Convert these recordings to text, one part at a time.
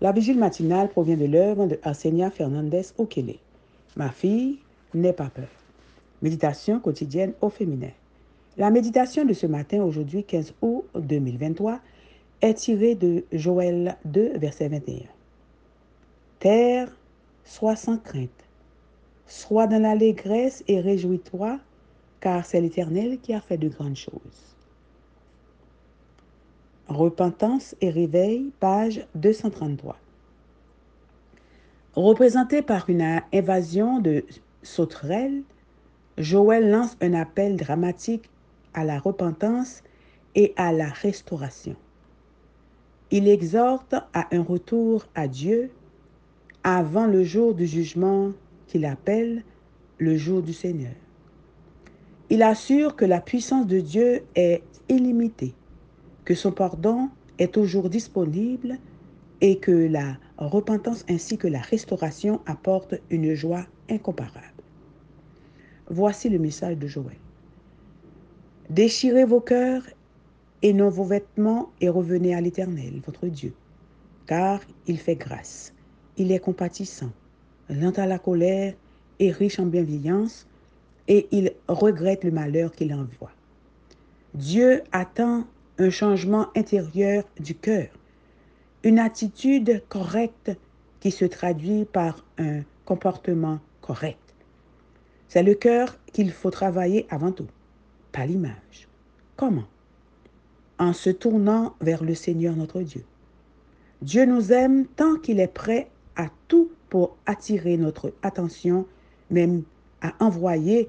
La vigile matinale provient de l'œuvre de Arsenia Fernandez Okele. Ma fille, n'aie pas peur. Méditation quotidienne au féminin. La méditation de ce matin, aujourd'hui 15 août 2023, est tirée de Joël 2, verset 21. Terre, sois sans crainte, sois dans l'allégresse et réjouis-toi, car c'est l'Éternel qui a fait de grandes choses. Repentance et réveil, page 233. Représenté par une invasion de sauterelles, Joël lance un appel dramatique à la repentance et à la restauration. Il exhorte à un retour à Dieu avant le jour du jugement qu'il appelle le jour du Seigneur. Il assure que la puissance de Dieu est illimitée, que son pardon est toujours disponible et que la repentance ainsi que la restauration apportent une joie incomparable. Voici le message de Joël. Déchirez vos cœurs et non vos vêtements et revenez à l'Éternel, votre Dieu, car il fait grâce, il est compatissant, lent à la colère et riche en bienveillance, et il regrette le malheur qu'il envoie. Dieu attend un changement intérieur du cœur, une attitude correcte qui se traduit par un comportement correct. C'est le cœur qu'il faut travailler avant tout pas l'image. Comment? En se tournant vers le Seigneur notre Dieu. Dieu nous aime tant qu'il est prêt à tout pour attirer notre attention, même à envoyer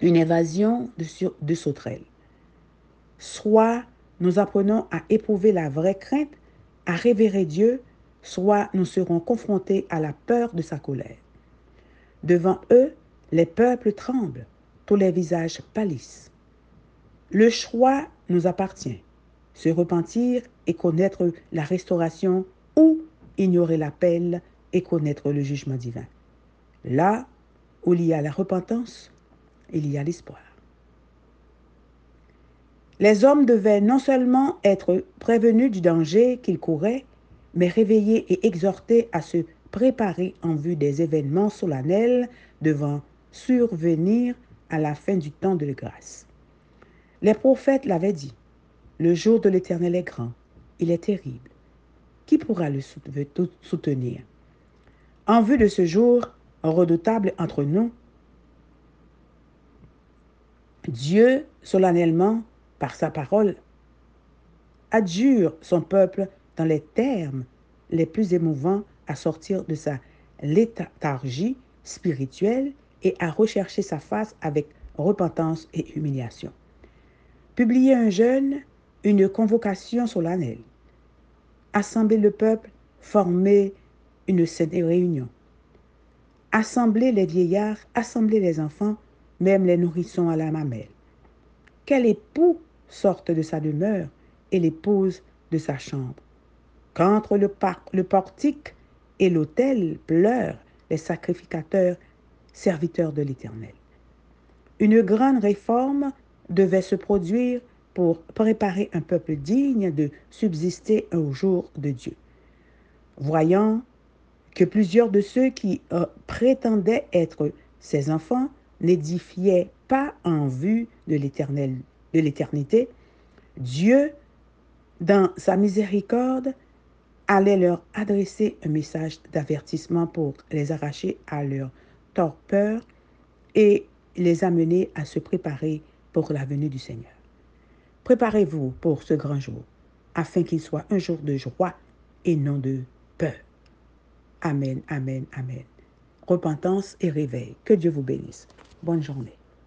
une évasion de, de sauterelles. Soit nous apprenons à éprouver la vraie crainte, à révérer Dieu, soit nous serons confrontés à la peur de sa colère. Devant eux, les peuples tremblent, tous les visages pâlissent. Le choix nous appartient. Se repentir et connaître la restauration ou ignorer l'appel et connaître le jugement divin. Là où il y a la repentance, il y a l'espoir. Les hommes devaient non seulement être prévenus du danger qu'ils couraient, mais réveillés et exhortés à se préparer en vue des événements solennels devant survenir à la fin du temps de grâce. Les prophètes l'avaient dit, le jour de l'Éternel est grand, il est terrible. Qui pourra le soutenir? En vue de ce jour redoutable entre nous, Dieu, solennellement, par sa parole, adjure son peuple dans les termes les plus émouvants à sortir de sa léthargie spirituelle et à rechercher sa face avec repentance et humiliation. Publier un jeûne, une convocation solennelle. Assembler le peuple, former une sainte réunion. Assembler les vieillards, assembler les enfants, même les nourrissons à la mamelle. Quel époux sorte de sa demeure et l'épouse de sa chambre. Qu'entre le, le portique et l'autel pleurent les sacrificateurs serviteur de l'Éternel. Une grande réforme devait se produire pour préparer un peuple digne de subsister au jour de Dieu. Voyant que plusieurs de ceux qui euh, prétendaient être ses enfants n'édifiaient pas en vue de de l'éternité, Dieu, dans sa miséricorde, allait leur adresser un message d'avertissement pour les arracher à leur torpeur et les amener à se préparer pour la venue du Seigneur. Préparez-vous pour ce grand jour, afin qu'il soit un jour de joie et non de peur. Amen, amen, amen. Repentance et réveil. Que Dieu vous bénisse. Bonne journée.